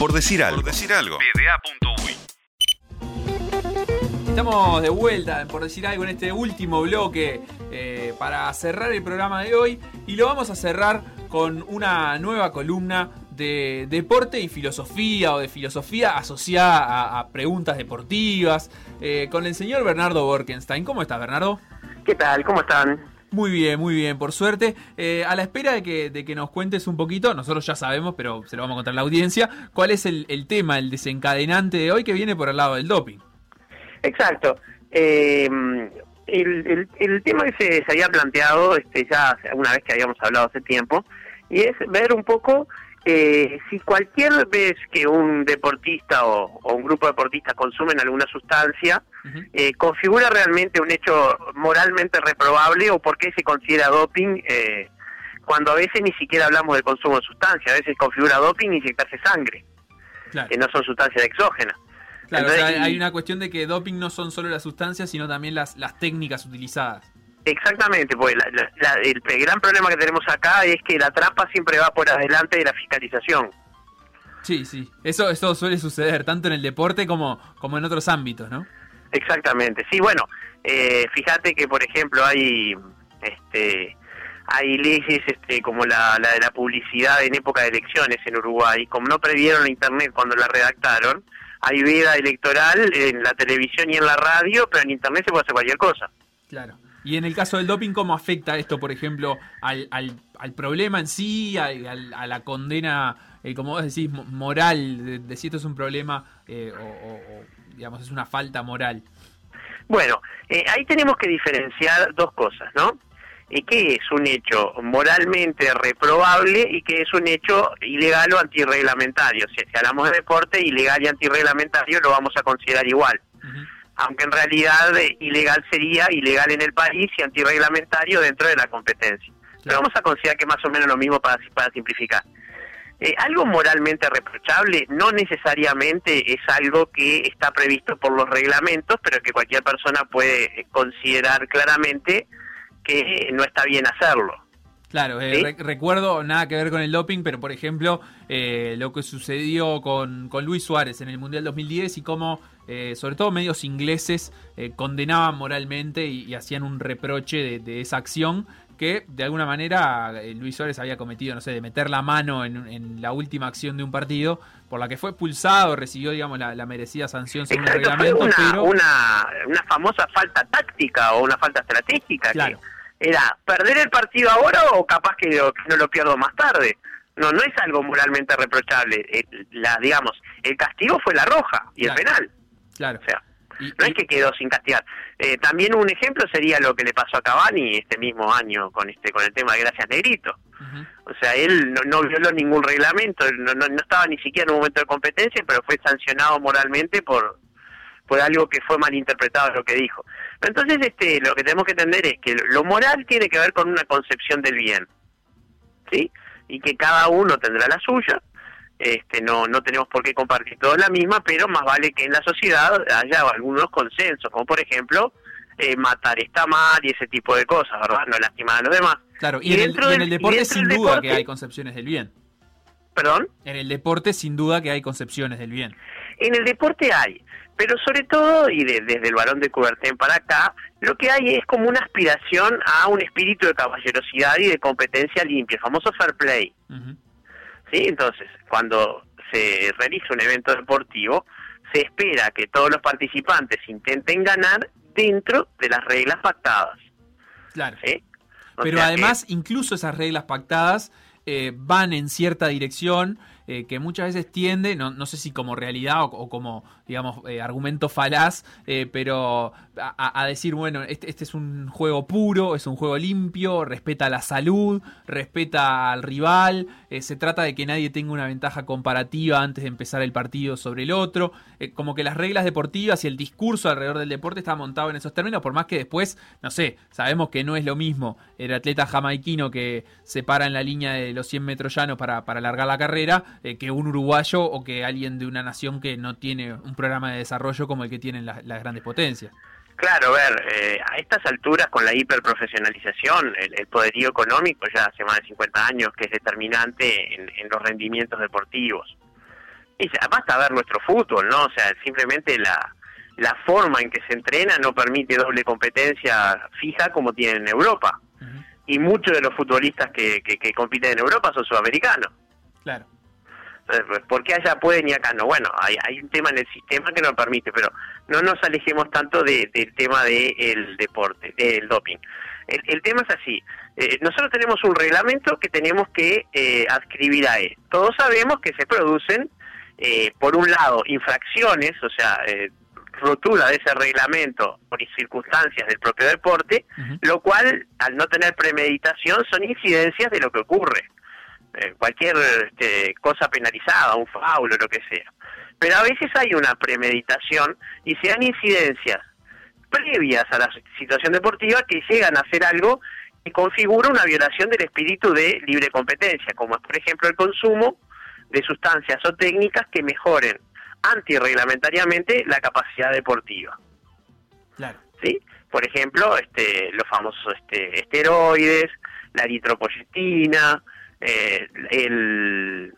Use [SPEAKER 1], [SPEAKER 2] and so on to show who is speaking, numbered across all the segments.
[SPEAKER 1] Por decir algo. Por decir algo.
[SPEAKER 2] Estamos de vuelta, por decir algo, en este último bloque eh, para cerrar el programa de hoy y lo vamos a cerrar con una nueva columna de deporte y filosofía o de filosofía asociada a, preguntas deportivas eh, con el señor Bernardo Borkenstein. ¿Cómo estás, Bernardo?
[SPEAKER 3] ¿Qué tal? ¿Cómo están?
[SPEAKER 2] Muy bien, muy bien, por suerte. Eh, a la espera de que, de que nos cuentes un poquito, nosotros ya sabemos, pero se lo vamos a contar a la audiencia, cuál es el, tema, el desencadenante de hoy que viene por el lado del doping.
[SPEAKER 3] Exacto. Eh, el, tema que se, había planteado este, ya una vez que habíamos hablado hace tiempo, y es ver un poco eh, si cualquier vez que un deportista o, un grupo de deportistas consumen alguna sustancia, eh, configura realmente un hecho moralmente reprobable o por qué se considera doping eh, cuando a veces ni siquiera hablamos del consumo de sustancias, a veces configura doping inyectarse sangre, que no son sustancias exógenas.
[SPEAKER 2] Claro, hay una cuestión de que doping no son solo las sustancias, sino también las, las técnicas utilizadas.
[SPEAKER 3] Exactamente, pues el, gran problema que tenemos acá es que la trampa siempre va por adelante de la fiscalización.
[SPEAKER 2] Sí, sí, eso, eso suele suceder tanto en el deporte como, como en otros ámbitos, ¿no?
[SPEAKER 3] Exactamente, sí, bueno, eh, fíjate que por ejemplo hay este hay leyes este, como la, la de la publicidad en época de elecciones en Uruguay, como no previeron Internet cuando la redactaron, hay vida electoral en la televisión y en la radio, pero en Internet se puede hacer cualquier cosa.
[SPEAKER 2] Claro. Y en el caso del doping, ¿cómo afecta esto, por ejemplo, al, al, problema en sí, a, a la condena, eh, como vos decís, moral, de, si esto es un problema eh, o, digamos, es una falta moral?
[SPEAKER 3] Bueno, eh, ahí tenemos que diferenciar dos cosas, ¿no? ¿Qué es un hecho moralmente reprobable y qué es un hecho ilegal o antirreglamentario? Si, si hablamos de deporte, ilegal y antirreglamentario lo vamos a considerar igual aunque en realidad eh, ilegal sería ilegal en el país y antirreglamentario dentro de la competencia. Pero vamos a considerar que más o menos lo mismo para, para simplificar. Eh, algo moralmente reprochable no necesariamente es algo que está previsto por los reglamentos, pero que cualquier persona puede considerar claramente que no está bien hacerlo.
[SPEAKER 2] Claro, eh, recuerdo nada que ver con el doping, pero por ejemplo lo que sucedió con, con Luis Suárez en el Mundial 2010 y cómo eh, sobre todo medios ingleses, eh, condenaban moralmente y, hacían un reproche de, esa acción que de alguna manera eh, Luis Suárez había cometido, no sé, de meter la mano en, la última acción de un partido, por la que fue expulsado, recibió, digamos, la, merecida sanción según el reglamento.
[SPEAKER 3] Una, pero... una, una, famosa falta táctica o una falta estratégica. Que era perder el partido ahora o capaz que, no lo pierdo más tarde. No, no es algo moralmente reprochable. la, digamos, el castigo fue la roja y el penal.
[SPEAKER 2] Claro.
[SPEAKER 3] O sea, no es que quedó sin castigar. Eh, también un ejemplo sería lo que le pasó a Cavani este mismo año con este con el tema de Gracias Negrito. O sea, él no, violó ningún reglamento, no, no, estaba ni siquiera en un momento de competencia, pero fue sancionado moralmente por por algo que fue malinterpretado lo que dijo. Entonces, este, lo que tenemos que entender es que lo moral tiene que ver con una concepción del bien, ¿sí? Y que cada uno tendrá la suya, este, no, no tenemos por qué compartir todos la misma, pero más vale que en la sociedad haya algunos consensos, como por ejemplo eh, matar está mal y ese tipo de cosas, ¿verdad? No lastimar a los demás.
[SPEAKER 2] Claro, y, en, el, deporte sin duda que hay concepciones del bien.
[SPEAKER 3] ¿Perdón?
[SPEAKER 2] En el deporte sin duda que hay concepciones del bien.
[SPEAKER 3] En el deporte hay, pero sobre todo, y desde el balón de Coubertin para acá, lo que hay es como una aspiración a un espíritu de caballerosidad y de competencia limpia, el famoso fair play. ¿Sí? Entonces, cuando se realiza un evento deportivo, se espera que todos los participantes intenten ganar dentro de las reglas pactadas.
[SPEAKER 2] Claro. Pero además, incluso esas reglas pactadas eh, van en cierta dirección eh, que muchas veces tiende, no, no, sé si como realidad o, como, digamos, eh, argumento falaz, eh, pero a, decir, bueno, este, este, es un juego puro, es un juego limpio, respeta la salud, respeta al rival, se trata de que nadie tenga una ventaja comparativa antes de empezar el partido sobre el otro, como que las reglas deportivas y el discurso alrededor del deporte está montado en esos términos, por más que después, no sé, sabemos que no es lo mismo el atleta jamaiquino que se para en la línea de los 100 metros llanos para, para alargar la carrera, eh, que un uruguayo o que alguien de una nación que no tiene un programa de desarrollo como el que tienen las, grandes potencias.
[SPEAKER 3] Claro, a ver, eh, a estas alturas con la hiperprofesionalización, el, poderío económico ya hace más de 50 años que es determinante en, los rendimientos deportivos. Y basta ver nuestro fútbol, ¿no? O sea, simplemente la, la forma en que se entrena no permite doble competencia fija como tiene en Europa. Y muchos de los futbolistas que, que, compiten en Europa son sudamericanos.
[SPEAKER 2] Claro.
[SPEAKER 3] ¿Por qué allá pueden y acá no? Bueno, hay, hay un tema en el sistema que no permite, pero no nos alejemos tanto del tema del deporte, del doping. El, tema es así, eh, nosotros tenemos un reglamento que tenemos que eh, adscribir a él. Todos sabemos que se producen, eh, por un lado, infracciones, o sea, eh, rotura de ese reglamento por circunstancias del propio deporte, lo cual, al no tener premeditación, son incidencias de lo que ocurre. Cualquier este, cosa penalizada, un faulo, lo que sea. Pero a veces hay una premeditación y se dan incidencias previas a la situación deportiva que llegan a hacer algo que configura una violación del espíritu de libre competencia, como es por ejemplo el consumo de sustancias o técnicas que mejoren antirreglamentariamente la capacidad deportiva.
[SPEAKER 2] Claro.
[SPEAKER 3] ¿Sí? Por ejemplo, este, los famosos este, esteroides, la eritropoyetina, eh, el,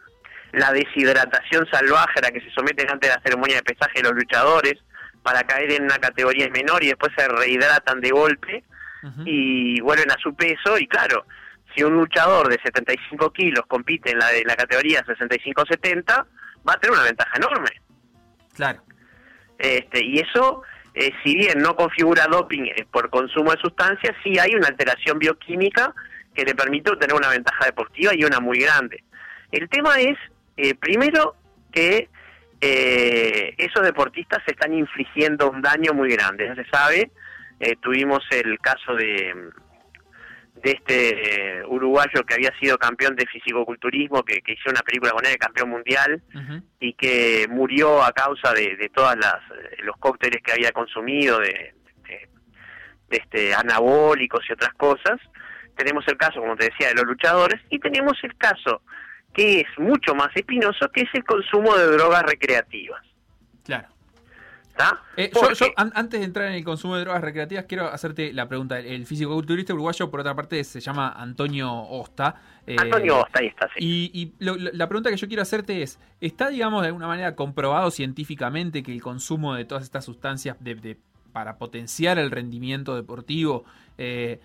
[SPEAKER 3] la deshidratación salvaje a la que se someten antes de la ceremonia de pesaje los luchadores, para caer en una categoría menor y después se rehidratan de golpe y vuelven a su peso y claro, si un luchador de 75 kilos compite en la, de la categoría 65-70, va a tener una ventaja enorme.
[SPEAKER 2] Claro.
[SPEAKER 3] Este, y eso, eh, si bien no configura doping eh, por consumo de sustancias, sí hay una alteración bioquímica que le permite tener una ventaja deportiva y una muy grande. El tema es, eh, primero, que eh, esos deportistas se están infligiendo un daño muy grande. Ya se sabe, eh, tuvimos el caso de, de este eh, uruguayo que había sido campeón de fisicoculturismo, que, que hizo una película con él, campeón mundial, y que murió a causa de, de todas las eh, los cócteles que había consumido, de, de, este anabólicos y otras cosas. Tenemos el caso, como te decía, de los luchadores, y tenemos el caso que es mucho más espinoso, que es el consumo de drogas recreativas.
[SPEAKER 2] Claro. Eh, yo, antes de entrar en el consumo de drogas recreativas, quiero hacerte la pregunta. El físico-culturista uruguayo, por otra parte, se llama Antonio Osta.
[SPEAKER 3] Eh, Antonio Osta, ahí está,
[SPEAKER 2] sí. Y, la pregunta que yo quiero hacerte es, ¿está, digamos, de alguna manera comprobado científicamente que el consumo de todas estas sustancias de, para potenciar el rendimiento deportivo eh,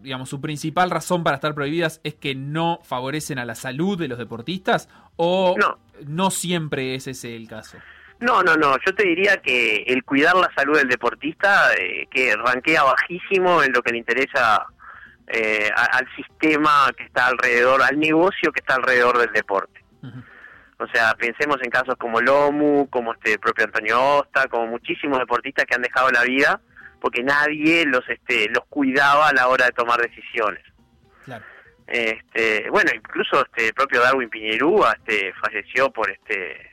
[SPEAKER 2] digamos, su principal razón para estar prohibidas es que no favorecen a la salud de los deportistas o no, no siempre es ese el caso?
[SPEAKER 3] No, no, no. Yo te diría que el cuidar la salud del deportista, eh, que ranquea bajísimo en lo que le interesa eh, al sistema que está alrededor, al negocio que está alrededor del deporte. O sea, pensemos en casos como Lomu, como este propio Antonio Osta, como muchísimos deportistas que han dejado la vida porque nadie los este los cuidaba a la hora de tomar decisiones.
[SPEAKER 2] Claro.
[SPEAKER 3] Este, bueno, incluso este el propio Darwin Piñerúa este falleció por este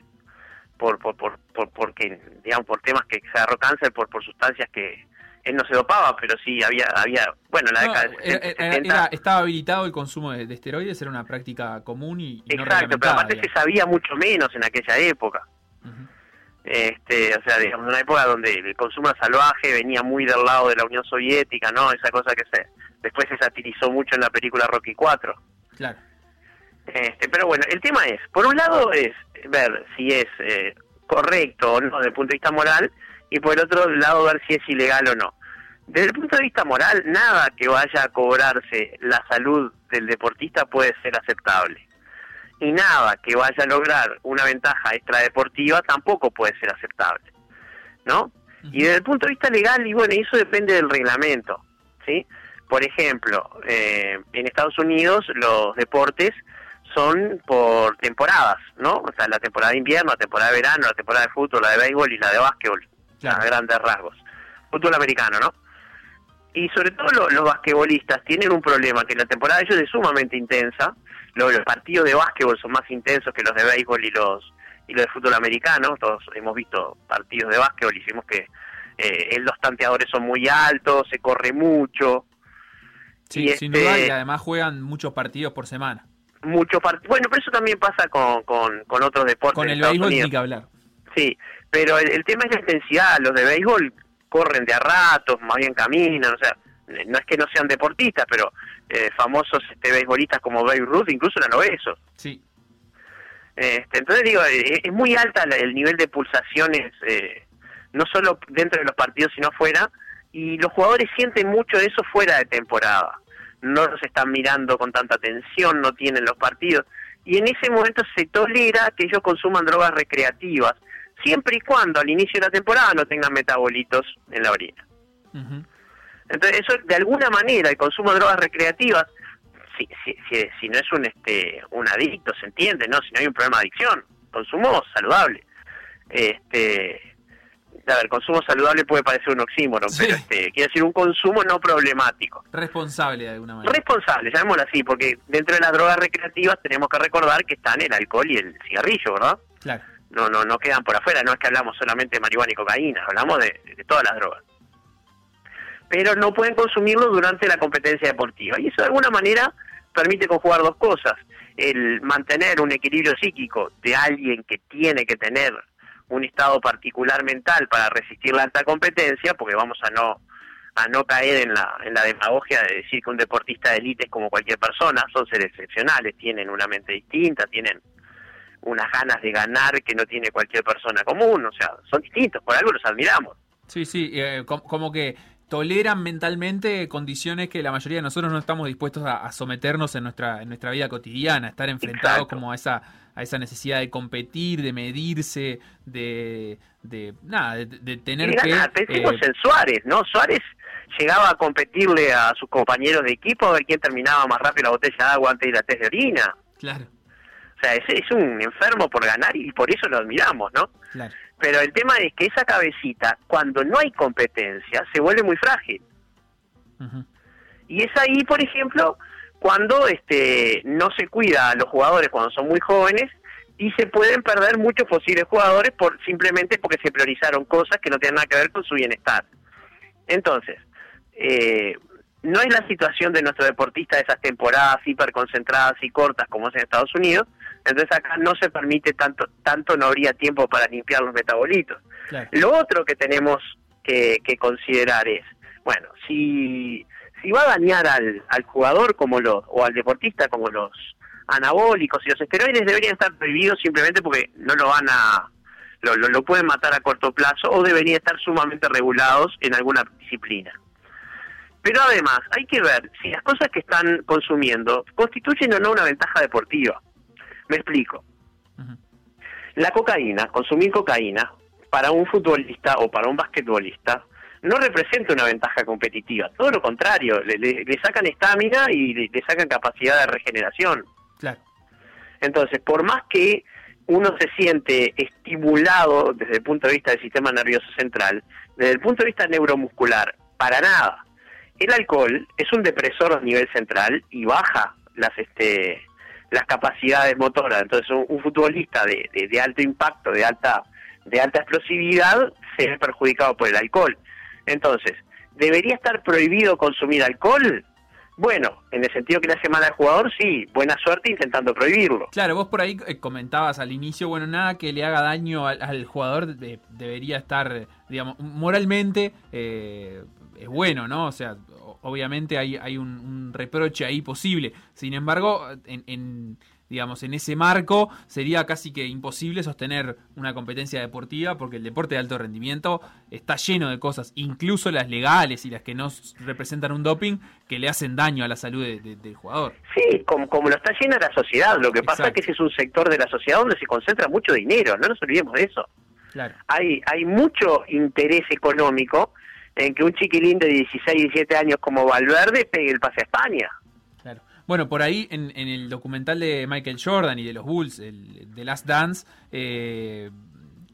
[SPEAKER 3] por por, por, por porque digamos por temas que se agarró cáncer por por sustancias que él no se dopaba, pero sí había, había bueno, en la década de
[SPEAKER 2] 70, estaba habilitado el consumo de, esteroides, era una práctica común y,
[SPEAKER 3] Exacto, pero aparte se sabía mucho menos en aquella época. Este, o sea, digamos, una época donde el consumo salvaje venía muy del lado de la Unión Soviética, ¿no? Esa cosa que se después se satirizó mucho en la película Rocky 4.
[SPEAKER 2] Claro.
[SPEAKER 3] Este, pero bueno, el tema es, por un lado es ver si es eh, correcto o no desde el punto de vista moral, y por el otro lado ver si es ilegal o no. Desde el punto de vista moral, nada que vaya a cobrarse la salud del deportista puede ser aceptable y nada que vaya a lograr una ventaja extradeportiva tampoco puede ser aceptable, ¿no? Y desde el punto de vista legal, y bueno, eso depende del reglamento, ¿sí? Por ejemplo, eh, en Estados Unidos los deportes son por temporadas, ¿no? O sea, la temporada de invierno, la temporada de verano, la temporada de fútbol, la de béisbol y la de básquetbol, a grandes rasgos. Fútbol americano, ¿no? Y sobre todo los basquetbolistas tienen un problema, que la temporada de ellos es sumamente intensa, los, partidos de básquetbol son más intensos que los de béisbol y los y los de fútbol americano. Todos hemos visto partidos de básquetbol y hicimos que eh, los tanteadores son muy altos, se corre mucho.
[SPEAKER 2] Sí, sin duda, y este además juegan muchos partidos por semana.
[SPEAKER 3] Muchos Bueno, pero eso también pasa con, con, con otros deportes.
[SPEAKER 2] Con el béisbol ni que hablar.
[SPEAKER 3] Sí, pero el, tema es la intensidad. Los de béisbol corren de a ratos, más bien caminan, o sea, no es que no sean deportistas, pero eh, famosos este, beisbolistas como Babe Ruth incluso eran obesos.
[SPEAKER 2] Sí.
[SPEAKER 3] Este, entonces digo, eh, es muy alta el nivel de pulsaciones, eh, no solo dentro de los partidos, sino fuera, y los jugadores sienten mucho de eso fuera de temporada. No los están mirando con tanta atención, no tienen los partidos, y en ese momento se tolera que ellos consuman drogas recreativas, siempre y cuando al inicio de la temporada no tengan metabolitos en la orina. Entonces, eso de alguna manera, el consumo de drogas recreativas si, si, si, no es un este un adicto, se entiende, ¿no? Si no hay un problema de adicción, consumo saludable. Este, a ver, consumo saludable puede parecer un oxímoron, pero este, quiere decir un consumo no problemático.
[SPEAKER 2] Responsable de alguna manera.
[SPEAKER 3] Responsable, llamémoslo así, porque dentro de las drogas recreativas tenemos que recordar que están el alcohol y el cigarrillo, ¿verdad?
[SPEAKER 2] Claro.
[SPEAKER 3] No, no, no quedan por afuera, no es que hablamos solamente de marihuana y cocaína, hablamos de, de todas las drogas. Pero no pueden consumirlo durante la competencia deportiva. Y eso de alguna manera permite conjugar dos cosas. El mantener un equilibrio psíquico de alguien que tiene que tener un estado particular mental para resistir la alta competencia, porque vamos a no a no caer en la, en la demagogia de decir que un deportista de élite es como cualquier persona, son seres excepcionales, tienen una mente distinta, tienen unas ganas de ganar que no tiene cualquier persona común, o sea, son distintos, por algo los admiramos.
[SPEAKER 2] Sí, sí, eh, como que toleran mentalmente condiciones que la mayoría de nosotros no estamos dispuestos a, someternos en nuestra, en nuestra vida cotidiana, estar enfrentados como a esa, a esa necesidad de competir, de medirse, de, de nada, de, tener que...
[SPEAKER 3] Pensemos eh, en Suárez, ¿no? Suárez llegaba a competirle a sus compañeros de equipo a ver quién terminaba más rápido la botella de agua antes de la test de orina.
[SPEAKER 2] Claro.
[SPEAKER 3] O sea, es, es un enfermo por ganar y por eso lo admiramos, ¿no?
[SPEAKER 2] Claro.
[SPEAKER 3] Pero el tema es que esa cabecita, cuando no hay competencia, se vuelve muy frágil. Y es ahí, por ejemplo, cuando este no se cuida a los jugadores cuando son muy jóvenes y se pueden perder muchos posibles jugadores por simplemente porque se priorizaron cosas que no tienen nada que ver con su bienestar. Entonces, eh, no es la situación de nuestro deportista de esas temporadas hiperconcentradas y cortas como es en Estados Unidos, entonces acá no se permite tanto, tanto no habría tiempo para limpiar los metabolitos. Lo otro que tenemos que, considerar es, bueno, si, si va a dañar al, al jugador como los, o al deportista como los anabólicos y los esteroides deberían estar prohibidos simplemente porque no lo van a, lo, lo pueden matar a corto plazo o deberían estar sumamente regulados en alguna disciplina. Pero además hay que ver si las cosas que están consumiendo constituyen o no una ventaja deportiva. Me explico. La cocaína, consumir cocaína, para un futbolista o para un basquetbolista, no representa una ventaja competitiva. Todo lo contrario, le, sacan estamina y le, sacan capacidad de regeneración.
[SPEAKER 2] Claro.
[SPEAKER 3] Entonces, por más que uno se siente estimulado desde el punto de vista del sistema nervioso central, desde el punto de vista neuromuscular, para nada. El alcohol es un depresor a nivel central y baja las este las capacidades motoras. Entonces, un, futbolista de, de, alto impacto, de alta, de alta explosividad, se ve perjudicado por el alcohol. Entonces, ¿debería estar prohibido consumir alcohol? Bueno, en el sentido que le hace mal al jugador, sí, buena suerte intentando prohibirlo.
[SPEAKER 2] Claro, vos por ahí eh, comentabas al inicio, bueno, nada que le haga daño al, jugador debería estar, digamos, moralmente eh, es bueno, ¿no? O sea, obviamente hay, hay un, reproche ahí posible. Sin embargo, en, digamos, en ese marco sería casi que imposible sostener una competencia deportiva porque el deporte de alto rendimiento está lleno de cosas, incluso las legales y las que no representan un doping, que le hacen daño a la salud del jugador.
[SPEAKER 3] Sí, como, como lo está llena la sociedad. Lo que pasa es que ese es un sector de la sociedad donde se concentra mucho dinero, no nos olvidemos de eso.
[SPEAKER 2] Claro.
[SPEAKER 3] Hay, hay mucho interés económico en que un chiquilín de 16, 17 años como Valverde pegue el pase a España.
[SPEAKER 2] Claro. Bueno, por ahí en, el documental de Michael Jordan y de los Bulls, el, The Last Dance, eh,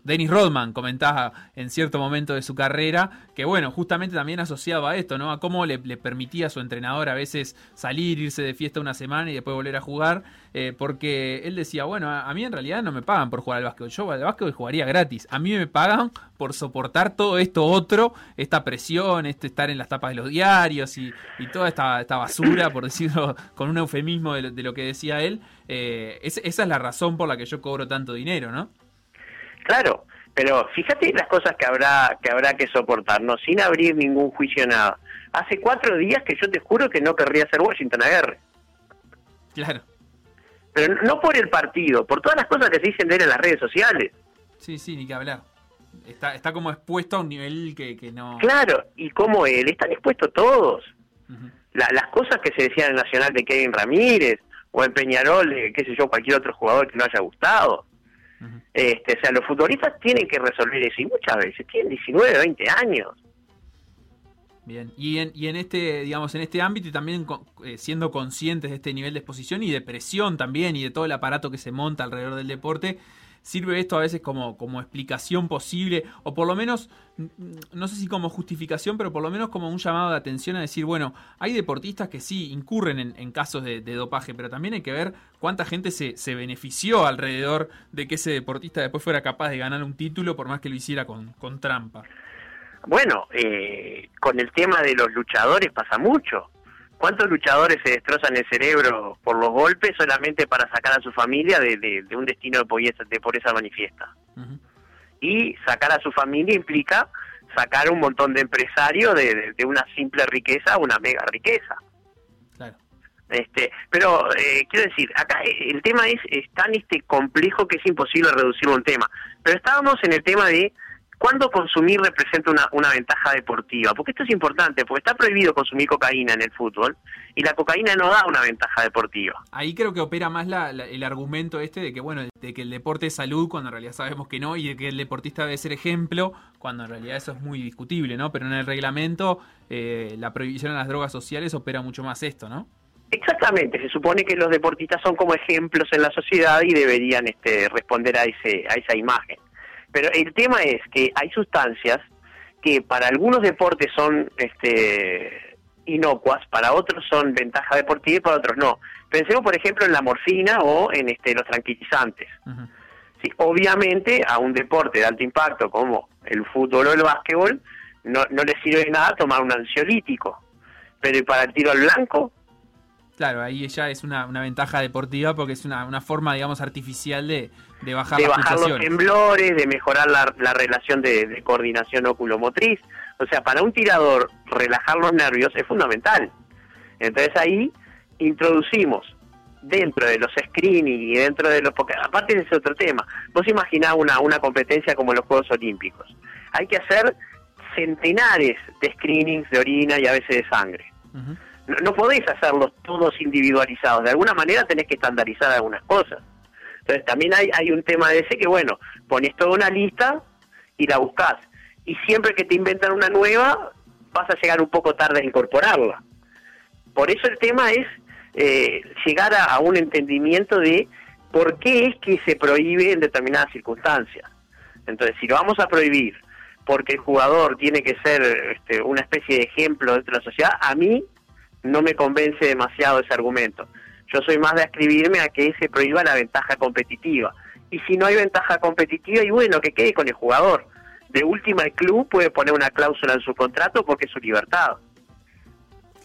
[SPEAKER 2] Dennis Rodman comentaba en cierto momento de su carrera que, bueno, justamente también asociado a esto, ¿no? A cómo le, permitía a su entrenador a veces salir, irse de fiesta una semana y después volver a jugar, eh, porque él decía, bueno, a, mí en realidad no me pagan por jugar al básquet, yo al básquet jugaría gratis, a mí me pagan por soportar todo esto otro, esta presión, este estar en las tapas de los diarios y, toda esta, esta, basura, por decirlo con un eufemismo de lo, que decía él, eh, esa es la razón por la que yo cobro tanto dinero, ¿no?
[SPEAKER 3] Claro, pero fíjate las cosas que habrá que habrá que soportarnos sin abrir ningún juicio nada. Hace cuatro días que yo te juro que no querría ser Washington Aguirre.
[SPEAKER 2] Claro.
[SPEAKER 3] pero no por el partido, por todas las cosas que se dicen de él en las redes sociales.
[SPEAKER 2] Sí, sí, ni que hablar. Está, está como expuesto a un nivel que, que no...
[SPEAKER 3] Claro, y como él, están expuestos todos. las cosas que se decían en Nacional de Kevin Ramírez, o en Peñarol, de, qué sé yo, cualquier otro jugador que no haya gustado. Este, o sea, los futbolistas tienen que resolver eso, y muchas veces tienen 19, 20 años.
[SPEAKER 2] Bien, y en, y en este, digamos, en este ámbito y también eh, siendo conscientes de este nivel de exposición y de presión también y de todo el aparato que se monta alrededor del deporte, sirve esto a veces como, como explicación posible, o por lo menos, no sé si como justificación, pero por lo menos como un llamado de atención a decir, bueno, hay deportistas que sí incurren en, casos de, dopaje, pero también hay que ver cuánta gente se, se, benefició alrededor de que ese deportista después fuera capaz de ganar un título, por más que lo hiciera con, con trampa.
[SPEAKER 3] Bueno, eh, con el tema de los luchadores pasa mucho. ¿Cuántos luchadores se destrozan el cerebro por los golpes solamente para sacar a su familia de, un destino de pobreza, de pobreza manifiesta? Y sacar a su familia implica sacar un montón de empresarios de, una simple riqueza a una mega riqueza. Claro. Este, pero eh, quiero decir, acá el tema es, es tan este complejo que es imposible reducirlo a un tema. Pero estábamos en el tema de ¿Cuándo consumir representa una, una ventaja deportiva? Porque esto es importante, porque está prohibido consumir cocaína en el fútbol y la cocaína no da una ventaja deportiva.
[SPEAKER 2] Ahí creo que opera más el argumento este de que, bueno, de que el deporte es salud cuando en realidad sabemos que no y de que el deportista debe ser ejemplo cuando en realidad eso es muy discutible, ¿no? Pero en el reglamento eh, la prohibición de las drogas sociales opera mucho más esto, ¿no?
[SPEAKER 3] Exactamente, se supone que los deportistas son como ejemplos en la sociedad y deberían este, responder a, ese, a esa imagen. Pero el tema es que hay sustancias que para algunos deportes son este, inocuas, para otros son ventaja deportiva y para otros no. Pensemos, por ejemplo, en la morfina o en este, los tranquilizantes. sí, obviamente, a un deporte de alto impacto como el fútbol o el básquetbol, no, no le sirve de nada tomar un ansiolítico. Pero para el tiro al blanco,
[SPEAKER 2] Claro, ahí ya es una, una ventaja deportiva porque es una, una forma, digamos, artificial de, de bajar,
[SPEAKER 3] de bajar los temblores, de mejorar la, la relación de, de, coordinación oculomotriz. O sea, para un tirador, relajar los nervios es fundamental. Entonces ahí introducimos dentro de los screening y dentro de los... Porque aparte de ese otro tema, vos imaginás una, una competencia como los Juegos Olímpicos. Hay que hacer centenares de screenings de orina y a veces de sangre no, podéis hacerlos todos individualizados. De alguna manera tenés que estandarizar algunas cosas. Entonces también hay, un tema de ese que, bueno, pones toda una lista y la buscas. Y siempre que te inventan una nueva, vas a llegar un poco tarde a incorporarla. Por eso el tema es eh, llegar a, un entendimiento de por qué es que se prohíbe en determinadas circunstancias. Entonces, si lo vamos a prohibir porque el jugador tiene que ser este, una especie de ejemplo dentro de la sociedad, a mí no me convence demasiado ese argumento. Yo soy más de escribirme a que se prohíba la ventaja competitiva. Y si no hay ventaja competitiva, y bueno, que quede con el jugador. De última, el club puede poner una cláusula en su contrato porque es su libertad.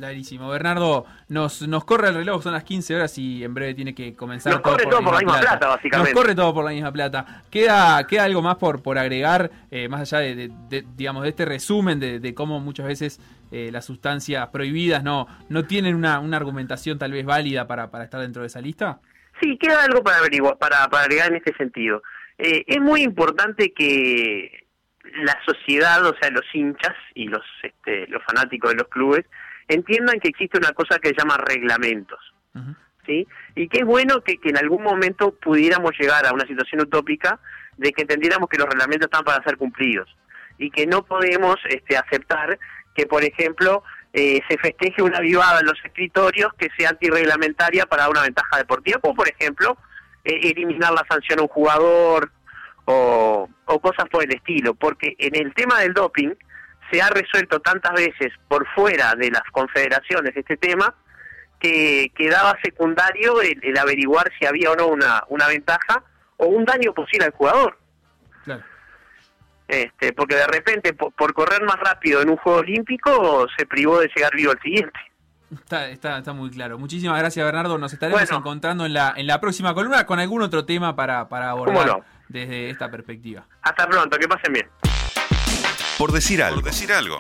[SPEAKER 2] Clarísimo. Bernardo, nos, nos corre el reloj, son las 15 horas y en breve tiene que comenzar.
[SPEAKER 3] Nos corre todo por la misma plata. básicamente.
[SPEAKER 2] Nos corre todo por la misma plata. ¿Queda, queda algo más por, por agregar, eh, más allá de, digamos, de este resumen de, cómo muchas veces eh, las sustancias prohibidas no, no tienen una, una argumentación tal vez válida para, para estar dentro de esa lista?
[SPEAKER 3] Sí, queda algo para, averiguar, para, para agregar en este sentido. Eh, es muy importante que la sociedad, o sea, los hinchas y los, este, los fanáticos de los clubes, entiendan que existe una cosa que se llama reglamentos. ¿Sí? Y que es bueno que, en algún momento pudiéramos llegar a una situación utópica de que entendiéramos que los reglamentos están para ser cumplidos y que no podemos este, aceptar que, por ejemplo, eh, se festeje una vivada en los escritorios que sea antirreglamentaria para una ventaja deportiva, como por ejemplo eh, eliminar la sanción a un jugador o cosas por el estilo, porque en el tema del doping se ha resuelto tantas veces por fuera de las confederaciones este tema que quedaba secundario el, averiguar si había o no una, una ventaja o un daño posible al jugador. Este, porque de repente por, correr más rápido en un juego olímpico se privó de llegar vivo al siguiente.
[SPEAKER 2] Está, está, está muy claro. Muchísimas gracias Bernardo. Nos estaremos encontrando en la, en la próxima columna con algún otro tema para, para abordar desde esta perspectiva.
[SPEAKER 3] Hasta pronto, que pasen bien.
[SPEAKER 1] Por decir algo. Por decir algo.